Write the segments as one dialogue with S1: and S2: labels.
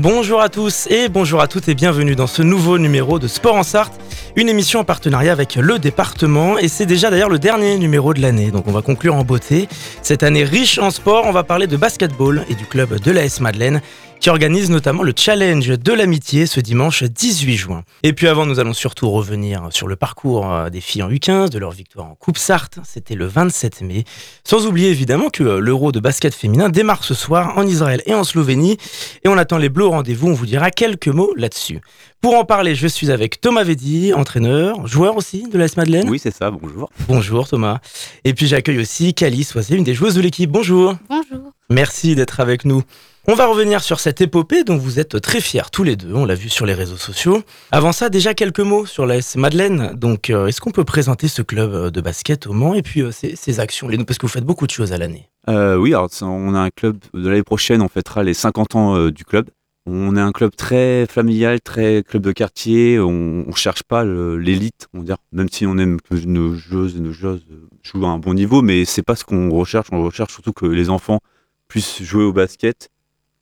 S1: Bonjour à tous et bonjour à toutes et bienvenue dans ce nouveau numéro de Sport en Sarthe, une émission en partenariat avec le département. Et c'est déjà d'ailleurs le dernier numéro de l'année, donc on va conclure en beauté. Cette année riche en sport, on va parler de basketball et du club de l'AS Madeleine qui organise notamment le challenge de l'amitié ce dimanche 18 juin. Et puis avant, nous allons surtout revenir sur le parcours euh, des filles en U15, de leur victoire en Coupe Sarthe, c'était le 27 mai. Sans oublier évidemment que euh, l'Euro de basket féminin démarre ce soir en Israël et en Slovénie, et on attend les bleus au rendez-vous, on vous dira quelques mots là-dessus. Pour en parler, je suis avec Thomas Veddy, entraîneur, joueur aussi de l'AS Madeleine.
S2: Oui, c'est ça, bonjour.
S1: Bonjour Thomas. Et puis j'accueille aussi Cali Soisé, une des joueuses de l'équipe. Bonjour.
S3: Bonjour.
S1: Merci d'être avec nous. On va revenir sur cette épopée dont vous êtes très fiers tous les deux, on l'a vu sur les réseaux sociaux. Avant ça, déjà quelques mots sur l'AS Madeleine. Donc, euh, est-ce qu'on peut présenter ce club euh, de basket au Mans et puis euh, ses, actions Parce que vous faites beaucoup de choses à l'année.
S2: Oui, alors on a un club de l'année prochaine, on fêtera les 50 ans du club. On est un club très familial, très club de quartier. On, on cherche pas l'élite, on va même si on aime que nos joueuses et nos jouent à un bon niveau, mais c'est pas ce qu'on recherche. On recherche surtout que les enfants puissent jouer au basket,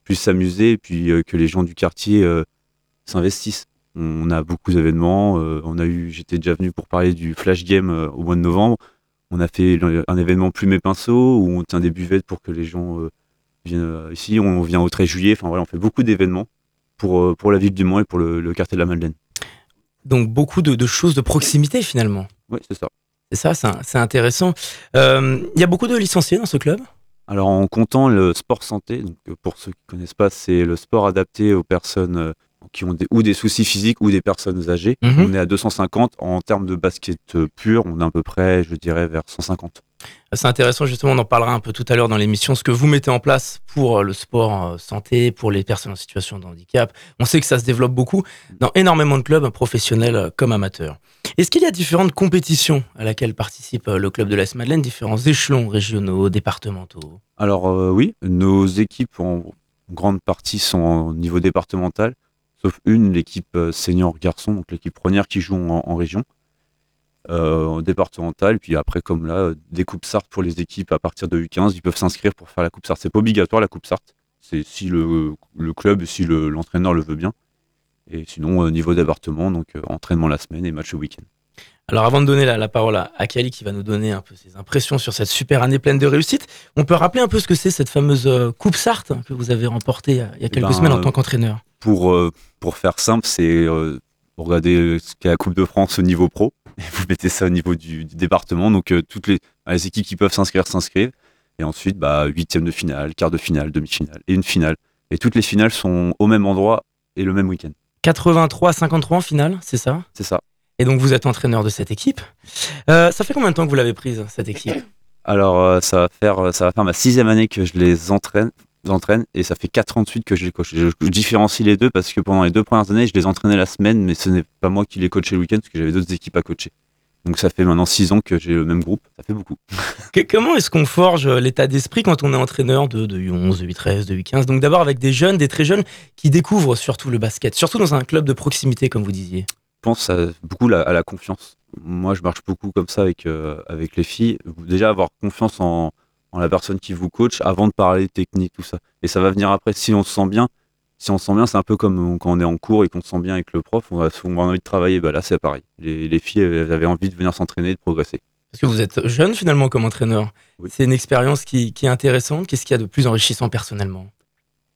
S2: puissent s'amuser, et puis euh, que les gens du quartier euh, s'investissent. On a beaucoup d'événements. euh, on a eu, j'étais déjà venu pour parler du Flash Game au mois de novembre. On a fait un événement Plume et Pinceau où on tient des buvettes pour que les gens viennent ici. On vient au 13 juillet. Enfin voilà, on fait beaucoup d'événements pour, pour la ville du Mans et pour le, le quartier de la Madeleine.
S1: Donc, beaucoup de, de choses de proximité finalement.
S2: Oui, c'est ça.
S1: C'est ça, c'est intéressant. Euh, Il y a beaucoup de licenciés dans ce club?
S2: Alors en comptant le sport santé, donc euh, pour ceux qui ne connaissent pas, c'est le sport adapté aux personnes euh, qui ont des, ou des soucis physiques ou des personnes âgées.
S1: Mhm.
S2: On est à 250. En termes de basket euh, pur, on est à peu près, je dirais, vers 150.
S1: C'est intéressant, justement, on en parlera un peu tout à l'heure dans l'émission, ce que vous mettez en place pour euh, le sport euh, santé, pour les personnes en situation de handicap. On sait que ça se développe beaucoup dans énormément de clubs, professionnels euh, comme amateurs. Est-ce qu'il y a différentes compétitions à laquelle participe le club de l'AS Madeleine, différents échelons régionaux, départementaux?
S2: Alors oui, nos équipes en grande partie sont au niveau départemental, sauf une, l'équipe senior garçon, donc l'équipe première qui joue en, région, en départemental. Puis après, comme là, euh, des coupes Sarthe pour les équipes à partir de U15, ils peuvent s'inscrire pour faire la coupe Sarthe. C'est pas obligatoire la coupe Sarthe, c'est si le, le club, si le- l'entraîneur le veut bien. Et sinon, euh, niveau département, donc euh, entraînement la semaine et match le week-end.
S1: Alors avant de donner la, la parole à, à Kali qui va nous donner un peu ses impressions sur cette super année pleine de réussite, on peut rappeler un peu ce que c'est cette fameuse euh, Coupe Sarthe que vous avez remportée il y a, a quelques
S2: ben,
S1: semaines en
S2: euh,
S1: tant qu'entraîneur?
S2: pour, euh, pour faire simple, c'est euh, vous regardez ce qu'est la Coupe de France au niveau pro, et vous mettez ça au niveau du, du département. Donc euh, toutes les, les équipes qui peuvent s'inscrire s'inscrivent. Et ensuite, bah, huitième de finale, quart de finale, demi-finale et une finale. Et toutes les finales sont au même endroit et le même week-end.
S1: 83-53 en finale, c'est ça?
S2: C'est ça.
S1: Et donc vous êtes entraîneur de cette équipe. Euh, ça fait combien de temps que vous l'avez prise, cette équipe?
S2: Alors euh, ça, va faire, ça va faire ma sixième année que je les entraîne, entraîne et ça fait quatre ans de suite que je les coach. Je, je différencie les deux parce que pendant les deux premières années, je les entraînais la semaine, mais ce n'est pas moi qui les coachais le week-end parce que j'avais d'autres équipes à coacher. Donc ça fait maintenant six ans que j'ai le même groupe, ça fait beaucoup.
S1: Comment est-ce qu'on forge l'état d'esprit quand on est entraîneur de, de U11, de U13, de U15 Donc d'abord avec des jeunes, des très jeunes qui découvrent surtout le basket, surtout dans un club de proximité comme vous disiez.
S2: Je pense à, beaucoup à la confiance. Moi, je marche beaucoup comme ça avec, euh, avec les filles. Déjà, avoir confiance en, en la personne qui vous coach avant de parler technique, tout ça. Et ça va venir après. Si on se sent bien, si on se sent bien, c'est un peu comme quand on est en cours et qu'on se sent bien avec le prof, on avoir envie de travailler. Bah là, c'est pareil. Les, les filles, elles avaient envie de venir s'entraîner, de progresser.
S1: Parce que vous êtes jeune finalement comme entraîneur.
S2: Oui.
S1: C'est une expérience qui, qui est intéressante. Qu'est-ce qu'il y a de plus enrichissant personnellement?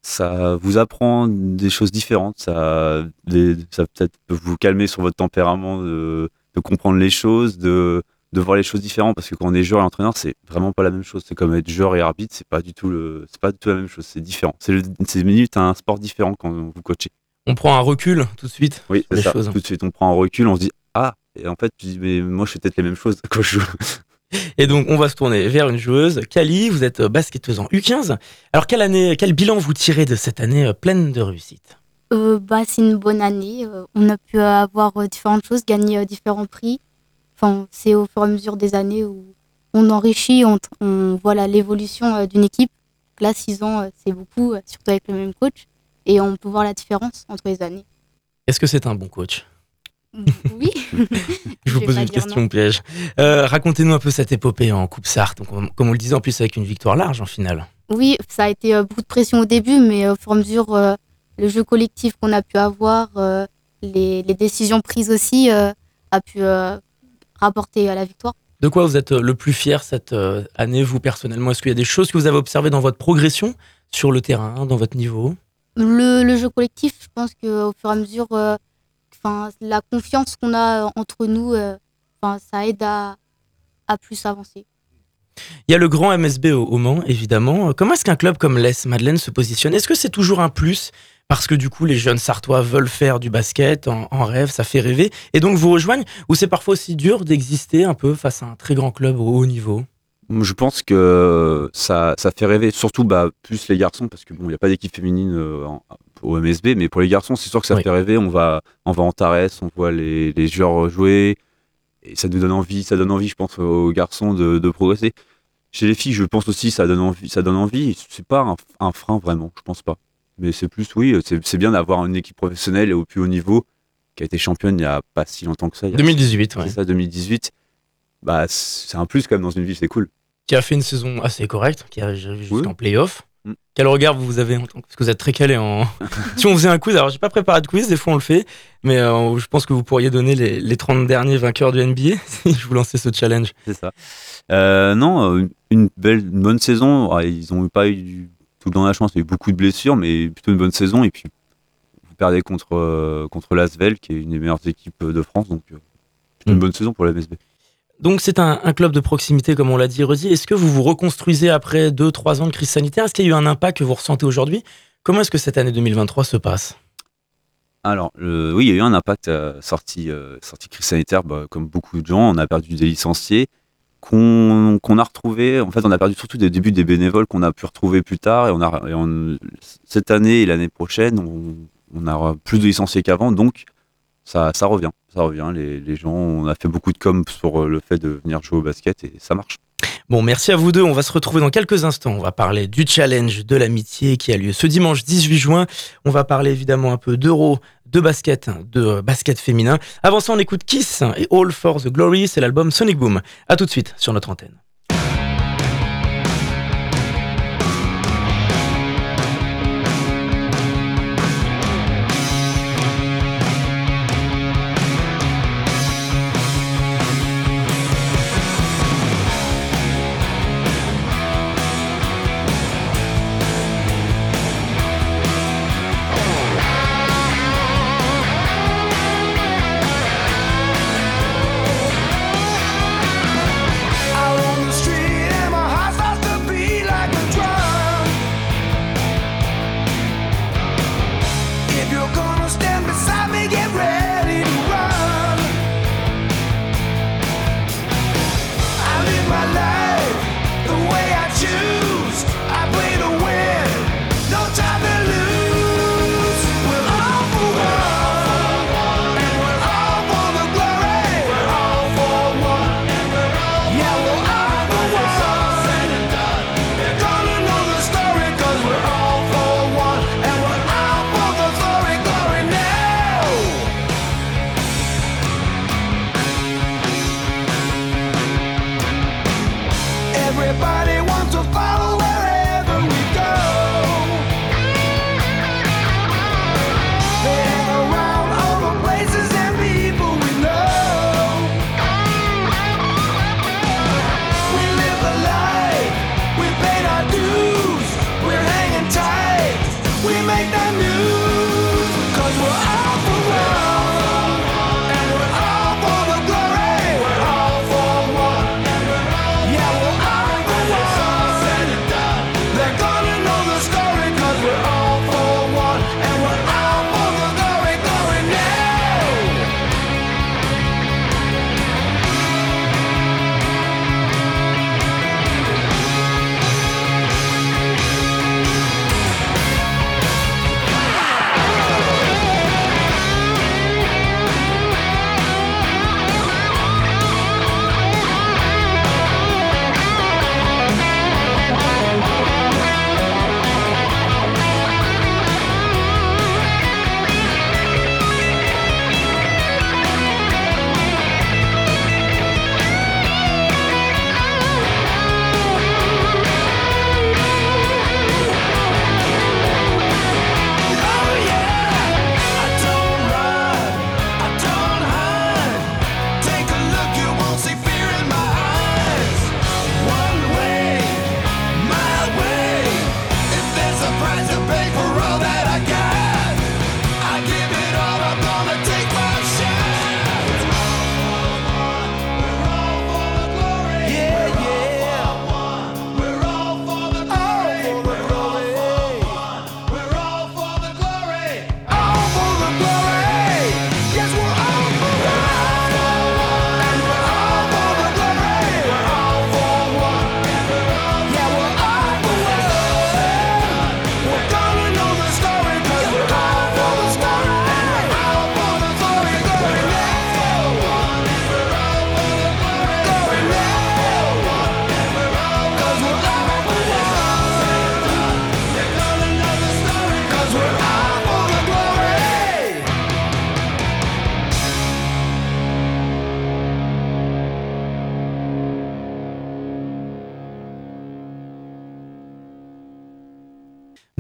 S2: Ça vous apprend des choses différentes. Ça peut-être peut vous calmer sur votre tempérament de, de comprendre les choses, de, de voir les choses différentes. Parce que quand on est joueur et entraîneur, c'est vraiment pas la même chose. C'est comme être joueur et arbitre, c'est pas du tout le, c'est pas du tout la même chose. C'est différent. C'est le- c'est minutes un sport différent quand vous coachez.
S1: On prend un recul tout de suite
S2: Oui,
S1: sur
S2: c'est
S1: les
S2: ça.
S1: choses.
S2: Tout de suite, on prend un recul, on se dit ah. Et en fait, tu dis mais moi je fais peut-être les mêmes choses quand je joue.
S1: Et donc, on va se tourner vers une joueuse. Kali, vous êtes basketteuse en U15. Alors, quelle année, quel bilan vous tirez de cette année euh, pleine de réussite?
S4: Euh, bah, c'est une bonne année. Euh, on a pu avoir différentes choses, gagner différents prix. Enfin, c'est au fur et à mesure des années où on enrichit, on, on voit l'évolution euh, d'une équipe. Là, six ans, euh, c'est beaucoup, euh, surtout avec le même coach. Et on peut voir la différence entre les années.
S1: Est-ce que c'est un bon coach?
S4: Oui.
S1: Je vous pose une question
S4: non.
S1: piège. Euh, Racontez-nous un peu cette épopée en Coupe Sarthe. Donc, comme- on le disait, en plus avec une victoire large en finale.
S4: Oui, ça a été beaucoup de pression au début, mais au fur et à mesure, euh, le jeu collectif qu'on a pu avoir, euh, les, les décisions prises aussi, a pu rapporter à la victoire.
S1: De quoi vous êtes euh, le plus fier cette euh, année, vous personnellement? Est-ce qu'il y a des choses que vous avez observées dans votre progression sur le terrain, dans votre niveau?
S4: Le, le jeu collectif, je pense qu'au fur et à mesure, euh, la confiance qu'on a euh, entre nous, euh, ça aide à, à plus avancer.
S1: Il y a le grand MSB au, au Mans, évidemment. Comment est-ce qu'un club comme l'Est Madeleine se positionne? Est-ce que c'est toujours un plus parce que du coup les jeunes Sartois veulent faire du basket en, en rêve, ça fait rêver, et donc vous rejoignent Ou c'est parfois aussi dur d'exister un peu face à un très grand club au haut niveau?
S2: Je pense que ça, ça fait rêver, surtout bah, plus les garçons, parce que bon, il n'y a pas d'équipe féminine euh, en- au MSB, mais pour les garçons, c'est sûr que ça
S1: Oui.
S2: fait rêver. On va, on va en Tarès, on voit les, les joueurs jouer, et ça nous donne envie, ça donne envie, je pense, aux garçons de, de progresser. Chez les filles, je pense aussi, ça donne envie, ça donne envie. C'est pas un, un frein vraiment, je pense pas. Mais c'est plus, oui, c'est c'est bien d'avoir une équipe professionnelle et au plus haut niveau qui a été championne il y a pas si longtemps que ça. il y a-
S1: 2018, ouais.
S2: C'est ça, 2018. Bah, c'est un plus quand même dans une ville, c'est cool.
S1: qui a fait une saison assez correcte, qui a jusqu'en
S2: Oui.
S1: playoff.
S2: Mm.
S1: Quel regard vous avez en tant que- Parce que vous êtes très calé en. si on faisait un quiz, alors j'ai pas préparé de quiz, des fois on le fait, mais euh, je pense que vous pourriez donner les, les 30 derniers vainqueurs du NBA si je vous lançais ce challenge.
S2: C'est ça. Euh, non, euh, une belle, une bonne saison. Ils ont pas eu tout le temps la chance. Il y a eu beaucoup de blessures, mais plutôt une bonne saison. Et puis, vous perdez contre, euh, contre l'Asvel, qui est une des meilleures équipes de France. Donc, euh, plutôt
S1: Mm.
S2: une bonne saison pour la MSB.
S1: Donc c'est un, un club de proximité, comme on l'a dit, Rosy. Est-ce que vous vous reconstruisez après 2-3 ans de crise sanitaire? Est-ce qu'il y a eu un impact que vous ressentez aujourd'hui? Comment est-ce que cette année 2023 se passe?
S2: Alors, euh, oui, il y a eu un impact euh, sortie, euh, crise sanitaire, bah, comme beaucoup de gens. On a perdu des licenciés qu'on a retrouvés. En fait, on a perdu surtout des débuts des bénévoles qu'on a pu retrouver plus tard. Et, on a, et on- cette année et l'année prochaine, on, on aura plus de licenciés qu'avant. Donc, ça, revient. Ça revient. Les, gens, on a fait beaucoup de com sur le fait de venir jouer au basket et ça marche.
S1: Bon, merci à vous deux. On va se retrouver dans quelques instants. On va parler du challenge de l'amitié qui a lieu ce dimanche 18 juin. On va parler évidemment un peu d'euro, de basket, de basket féminin. Avant ça, on écoute Kiss et All for the Glory. C'est l'album Sonic Boom. À tout de suite sur notre antenne.
S5: My life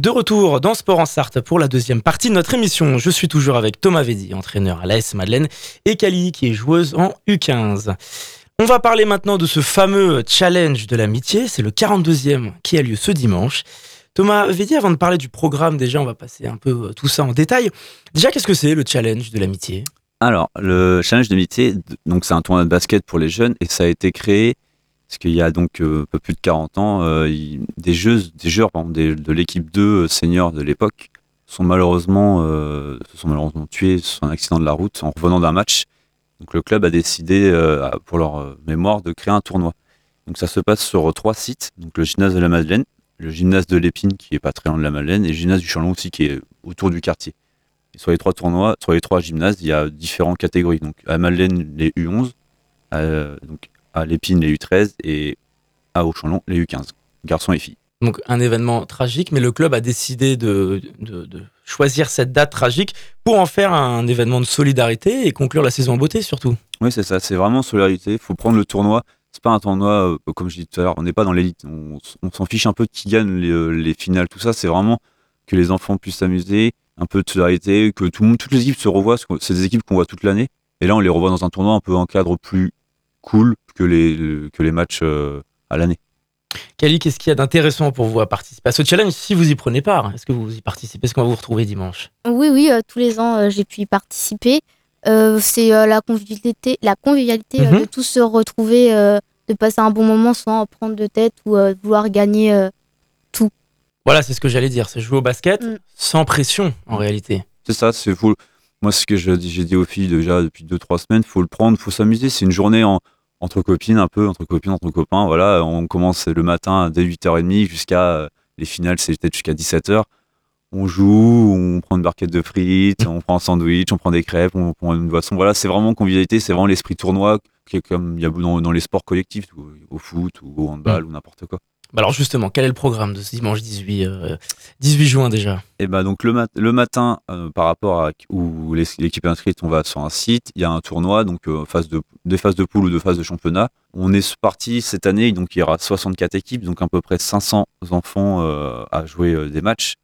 S1: De retour dans Sport en Sarthe pour la deuxième partie de notre émission. Je suis toujours avec Thomas Védy, entraîneur à l'AS Madeleine, et Kali, qui est joueuse en U15. On va parler maintenant de ce fameux challenge de l'amitié. C'est le 42e qui a lieu ce dimanche. Thomas Védy, avant de parler du programme, déjà, on va passer un peu euh, tout ça en détail. Déjà, qu'est-ce que c'est le challenge de l'amitié?
S2: Alors, le challenge d'amitié, donc c'est un tournoi de basket pour les jeunes et ça a été créé parce qu'il y a donc euh, un peu plus de 40 ans, euh, des joueurs de l'équipe 2 euh, senior de l'époque sont malheureusement, se sont malheureusement tués sur un accident de la route en revenant d'un match. Donc le club a décidé, pour leur mémoire, de créer un tournoi. Donc ça se passe sur trois sites, donc le gymnase de la Madeleine, le gymnase de l'Épine qui est pas très loin de la Madeleine et le gymnase du Chalon aussi qui est autour du quartier. Sur les trois tournois, sur les trois gymnases, il y a différentes catégories. Donc à Madeleine, les U11, à, donc à l'Épine, les U13 et à Auchanlon, les U15, garçons et filles.
S1: Donc un événement tragique, mais le club a décidé de, de- de choisir cette date tragique pour en faire un événement de solidarité et conclure la saison en beauté surtout.
S2: Oui, c'est ça, c'est vraiment solidarité. Il faut prendre le tournoi. C'est pas un tournoi, euh, comme je disais tout à l'heure, on n'est pas dans l'élite. On, s'en fiche un peu de qui gagne les, euh, les finales, tout ça. C'est vraiment que les enfants puissent s'amuser, un peu de solidarité, que tout le monde, toutes les équipes se revoient. C'est des équipes qu'on voit toute l'année. Et là, on les revoit dans un tournoi un peu en cadre plus cool que les, le- que les matchs euh, à l'année.
S1: Kali, qu'est-ce qu'il y a d'intéressant pour vous à participer à ce challenge si vous y prenez part? Est-ce que vous y participez? Est-ce qu'on va vous retrouver dimanche?
S4: Oui, oui, euh, tous les ans, euh, j'ai pu y participer. Euh, c'est euh, la convivialité, la convivialité euh,
S1: Mhm.
S4: de tous se retrouver, euh, de passer un bon moment sans prendre de tête ou euh, vouloir gagner. euh.
S1: Voilà, c'est ce que j'allais dire, c'est jouer au basket
S4: Mm.
S1: sans pression en réalité.
S2: C'est ça, c'est faut. Moi, ce que j'ai dit aux filles déjà depuis 2-3 semaines, faut le prendre, faut s'amuser. C'est une journée en- entre copines, un peu, entre copines, entre copains. Voilà, on commence le matin dès 8h30 jusqu'à euh, les finales, c'est peut-être jusqu'à 17h. On joue, on prend une barquette de frites, on prend un sandwich, on prend des crêpes, on prend une boisson. Voilà, c'est vraiment convivialité, c'est vraiment l'esprit tournoi qui est comme il y a dans, dans les sports collectifs, au foot ou au handball ou n'importe quoi.
S1: Bah alors justement, quel est le programme de ce dimanche 18, euh, 18 juin déjà?
S2: Et ben donc le, mat- le matin, euh, par rapport à où l'équipe est inscrite, on va sur un site, il y a un tournoi, donc euh, phase de, des phases de poule ou de phases de championnat. On est parti cette année, donc il y aura 64 équipes, donc à peu près 500 enfants euh, à jouer des matchs,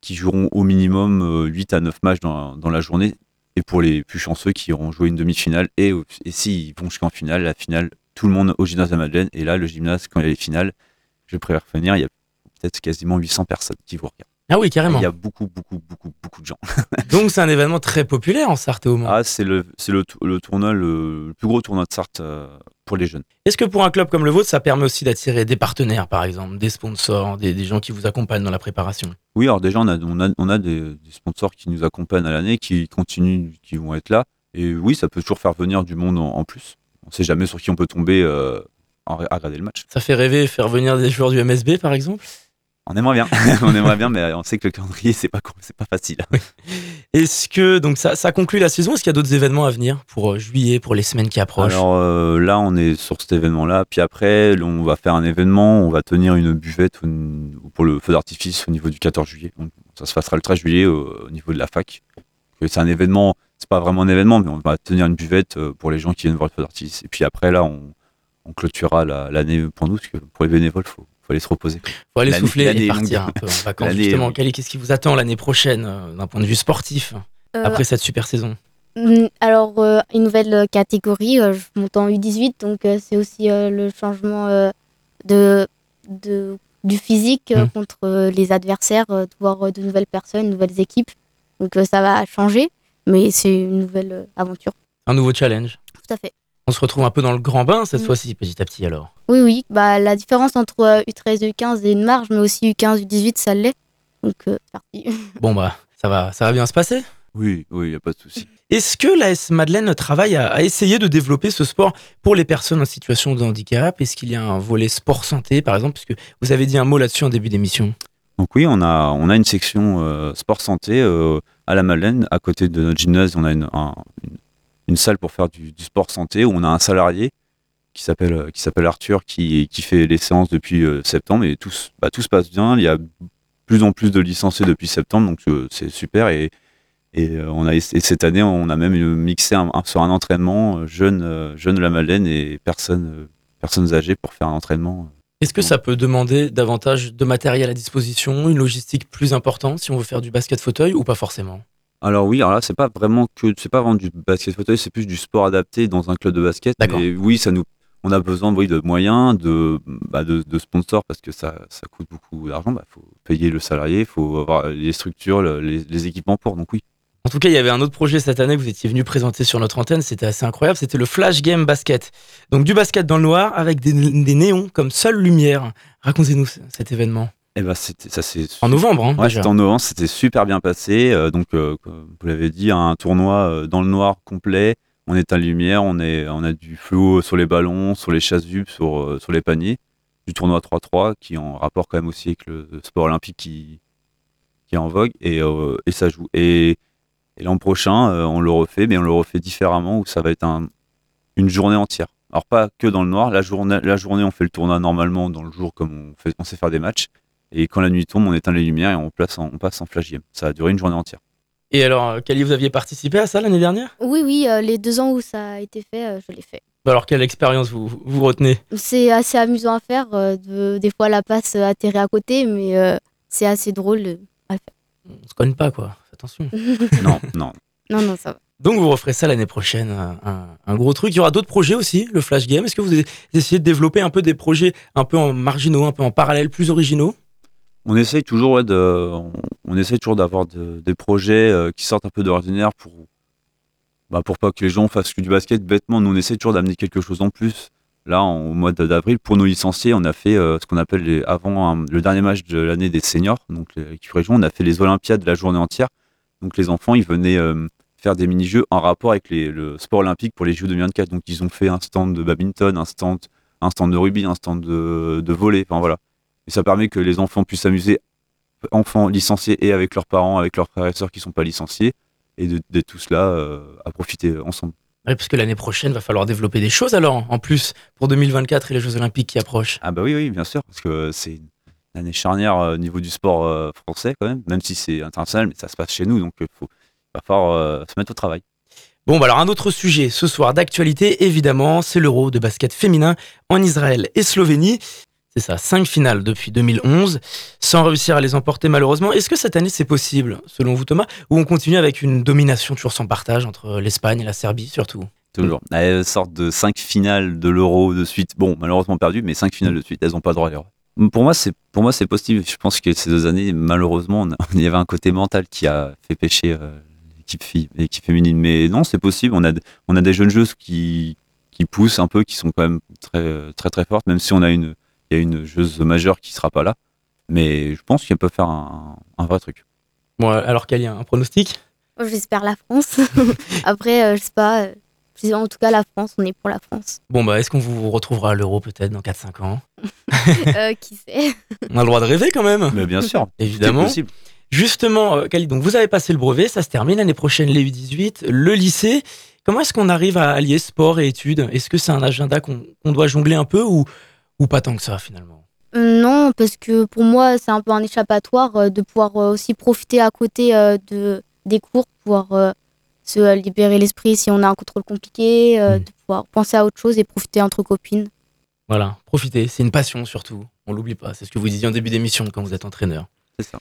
S2: qui joueront au minimum euh, 8 à 9 matchs dans, dans la journée. Et pour les plus chanceux qui auront joué une demi-finale, et, et s'ils vont jusqu'en finale, la finale, tout le monde au gymnase de Madeleine. Et là, le gymnase, quand il y a les finales, je préfère finir, il y a peut-être quasiment 800 personnes qui vous regardent.
S1: Ah oui, carrément.
S2: Il y a beaucoup, beaucoup, beaucoup, beaucoup de gens.
S1: Donc c'est un événement très populaire en Sarthe et au Mans.
S2: Ah, c'est le, c'est le, tou- le tournoi, le, le plus gros tournoi de Sarthe euh, pour les jeunes.
S1: Est-ce que pour un club comme le vôtre, ça permet aussi d'attirer des partenaires, par exemple, des sponsors, des, des gens qui vous accompagnent dans la préparation?
S2: Oui, alors déjà, on a, on a, on a des, des sponsors qui nous accompagnent à l'année, qui continuent, qui vont être là. Et oui, ça peut toujours faire venir du monde en, en plus. On sait jamais sur qui on peut tomber euh, en- à regarder le match.
S1: Ça fait rêver faire venir des joueurs du MSB, par exemple?
S2: On aimerait bien, on aimerait bien, mais on sait que le calendrier, c'est pas, c'est pas facile.
S1: Est-ce que donc ça, ça conclut la saison Est-ce qu'il y a d'autres événements à venir pour euh, juillet, pour les semaines qui approchent?
S2: Alors euh, là, on est sur cet événement-là. Puis après, on va faire un événement. On va tenir une buvette pour le feu d'artifice au niveau du 14 juillet. Donc, ça se passera le 13 juillet au, au niveau de la fac. C'est un événement, c'est pas vraiment un événement, mais on va tenir une buvette euh, pour les gens qui viennent voir le feu d'artifice. Et puis après, là, on, on clôturera la- l'année pour nous, parce que pour les bénévoles, faut, faut aller se reposer.
S1: Faut aller souffler et partir un peu en vacances.
S2: L'année est
S1: Justement, qu'est-ce qui vous attend l'année prochaine euh, d'un point de vue sportif
S4: Euh,
S1: après cette super saison?
S4: Mm, Alors, euh, une nouvelle catégorie, euh, je monte en U18, donc euh, c'est aussi euh, le changement euh, de, de, du physique euh,
S1: Mm.
S4: contre euh, les adversaires, euh, de voir euh, de nouvelles personnes, de nouvelles équipes. Donc, euh, ça va changer, mais c'est une nouvelle euh, aventure.
S1: Un nouveau challenge
S4: Tout à fait.
S1: On se retrouve un peu dans le grand bain cette
S4: Mm.
S1: fois-ci, petit à petit alors.
S4: Oui, oui, bah, la différence entre euh, U13 et U15 est une marge, mais aussi U15 U18, ça l'est. Donc, euh, c'est parti.
S1: Bon bah, ça va, ça va bien se passer?
S2: Oui, oui, il n'y a pas de souci.
S1: Est-ce que l'AS Madeleine travaille à, à essayer de développer ce sport pour les personnes en situation de handicap? Est-ce qu'il y a un volet sport santé, par exemple? Puisque vous avez dit un mot là-dessus en début d'émission.
S2: Donc oui, on a, on a une section euh, sport santé euh, à la Madeleine, à côté de notre gymnase, on a une, un- une, une salle pour faire du, sport santé où on a un salarié qui s'appelle euh, qui s'appelle Arthur qui, qui fait les séances depuis euh, septembre et tout, bah, tout se passe bien. Il y a plus en plus de licenciés depuis septembre, donc euh, c'est super et et on a et cette année on a même mixé un- sur un entraînement jeune jeune la Madeleine et personnes personnes âgées pour faire un entraînement.
S1: Est-ce que ça peut demander davantage de matériel à disposition, une logistique plus importante si on veut faire du basket fauteuil ou pas forcément?
S2: Alors oui, alors là, c'est pas vraiment que c'est pas vraiment du basket fauteuil, c'est plus du sport adapté dans un club de basket. Et oui, ça nous, on a besoin oui, de moyens, de, bah, de, de sponsors parce que ça, ça coûte beaucoup d'argent. Il faut payer le salarié, il faut avoir les structures, le- les, les équipements pour. Donc oui.
S1: En tout cas, il y avait un autre projet cette année que vous étiez venu présenter sur notre antenne, c'était assez incroyable, c'était le Flash Game Basket. Donc du basket dans le noir avec des, des néons comme seule lumière. Racontez-nous cet événement.
S2: Bah, c'était, ça c'est
S1: En novembre, hein,
S2: Ouais, c'était en novembre, c'était super bien passé. euh, donc, euh, comme vous l'avez dit, un tournoi euh, dans le noir complet. On éteint la lumière, on, est, on a du fluo sur les ballons, sur les chasubles, sur, sur les paniers. Du tournoi 3-3 qui est en rapport quand même aussi avec le sport olympique qui, qui est en vogue et, euh, et ça joue. Et, et l'an prochain, on le refait, mais on le refait différemment où ça va être un- une journée entière. Alors, pas que dans le noir. La journée, la journée, on fait le tournoi normalement dans le jour comme on, fait, on sait faire des matchs. Et quand la nuit tombe, on éteint les lumières et on, place en- on passe en flash game. Ça a duré une journée entière.
S1: Et alors, euh, Kali, vous aviez participé à ça l'année dernière?
S4: Oui, oui, euh, les deux ans où ça a été fait, euh, je l'ai fait.
S1: Alors, quelle expérience vous, vous retenez?
S4: C'est assez amusant à faire. euh, de- des fois, la passe euh, atterrit à côté, mais euh, c'est assez drôle. euh, à le
S1: On se connaît pas, quoi. Attention.
S4: faire.
S2: Non, non.
S4: non, non, ça va.
S1: Donc, vous referez ça l'année prochaine, un, un- un gros truc. Il y aura d'autres projets aussi, le Flash Game. Est-ce que vous essayez de développer un peu des projets un peu en marginaux, un peu en parallèle, plus originaux?
S2: On essaye toujours, on, essaye toujours d'avoir de- des projets euh, qui sortent un peu de l'ordinaire pour, bah, pour pas que les gens fassent que du basket bêtement. Nous, on essaye toujours d'amener quelque chose en plus. Là, au mois d'avril, pour nos licenciés, on a fait euh, ce qu'on appelle avant le dernier match de l'année des seniors, donc l'équipe région, on a fait les Olympiades la journée entière. Donc les enfants, ils venaient euh, faire des mini-jeux en rapport avec le sport olympique pour les Jeux 2024. Donc ils ont fait un stand de badminton, un stand, un stand de rugby, un stand de, de volley. Enfin voilà. Et ça permet que les enfants puissent s'amuser, enfants licenciés et avec leurs parents, avec leurs frères et sœurs qui sont pas licenciés, et de- d'être tous là euh, à profiter ensemble.
S1: Oui, parce que l'année prochaine, va falloir développer des choses alors, en plus, pour 2024 et les Jeux Olympiques qui approchent.
S2: Ah bah oui, oui, bien sûr, parce que c'est une année charnière euh, au niveau du sport euh, français quand même, même si c'est international, mais ça se passe chez nous, donc il faut va falloir euh, se mettre au travail.
S1: Bon, bah alors un autre sujet ce soir d'actualité, évidemment, c'est l'Euro de basket féminin en Israël et Slovénie. C'est ça, cinq finales depuis 2011, sans réussir à les emporter malheureusement. Est-ce que cette année c'est possible, selon vous Thomas, ou on continue avec une domination toujours sans partage entre l'Espagne et la Serbie surtout?
S2: Toujours. Elles sortent de cinq finales de l'Euro de suite. Bon, malheureusement perdu, mais cinq finales de suite, elles n'ont pas le droit à. Pour moi, c'est pour moi c'est possible. Je pense que ces deux années, malheureusement, on a- il y avait un côté mental qui a fait pêcher euh, l'équipe fille, l'équipe féminine. Mais non, c'est possible. On a on a des jeunes joueuses qui qui poussent un peu, qui sont quand même très très très fortes, même si on a une y a une joueuse majeure qui sera pas là. Mais je pense qu'elle peut faire un, un vrai truc.
S1: Bon, alors qu'il y a un pronostic?
S4: Moi, J'espère la France. Après, euh, je sais pas. euh, en tout cas, la France, on est pour la France.
S1: Bon, bah est-ce qu'on vous retrouvera à l'Euro peut-être dans 4-5 ans?
S4: Euh, qui sait?
S1: On a le droit de rêver quand même
S2: Mais bien sûr,
S1: Évidemment.
S2: possible.
S1: Justement, euh, Khalid, donc vous avez passé le brevet, ça se termine l'année prochaine, les U18, le lycée. Comment est-ce qu'on arrive à allier sport et études? Est-ce que c'est un agenda qu'on qu'on doit jongler un peu ou, ou pas tant que ça finalement
S4: Non, parce que pour moi, c'est un peu un échappatoire euh, de pouvoir euh, aussi profiter à côté euh, de, des cours, pouvoir se libérer l'esprit si on a un contrôle compliqué,
S1: Mhm.
S4: de pouvoir penser à autre chose et profiter entre copines.
S1: Voilà, profitez, c'est une passion surtout, on l'oublie pas, c'est ce que vous disiez en début d'émission quand vous êtes entraîneur.
S2: C'est ça.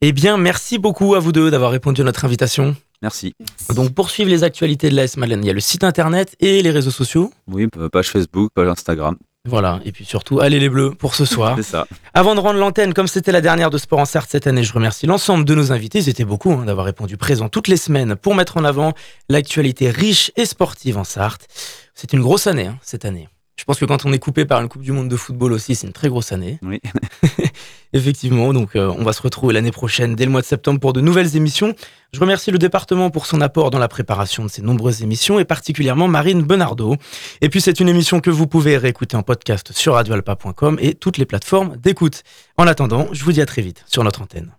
S1: Eh bien, merci beaucoup à vous deux d'avoir répondu à notre invitation.
S2: Merci.
S1: Donc, pour suivre les actualités de l'AS Madeleine, il y a le site internet et les réseaux sociaux.
S2: Oui, page Facebook, page Instagram.
S1: Voilà, et puis surtout, allez les bleus pour ce soir.
S2: C'est ça.
S1: Avant de rendre l'antenne, comme c'était la dernière de Sport en Sarthe cette année, je remercie l'ensemble de nos invités. Ils étaient beaucoup hein, d'avoir répondu présent toutes les semaines pour mettre en avant l'actualité riche et sportive en Sarthe. C'est une grosse année hein, cette année. Je pense que quand on est coupé par une Coupe du Monde de football aussi, c'est une très grosse année.
S2: Oui.
S1: Effectivement, donc euh, on va se retrouver l'année prochaine, dès le mois de septembre, pour de nouvelles émissions. Je remercie le département pour son apport dans la préparation de ces nombreuses émissions et particulièrement Marine Benardo. Et puis c'est une émission que vous pouvez réécouter en podcast sur radioalpa.com et toutes les plateformes d'écoute. En attendant, je vous dis à très vite sur notre antenne.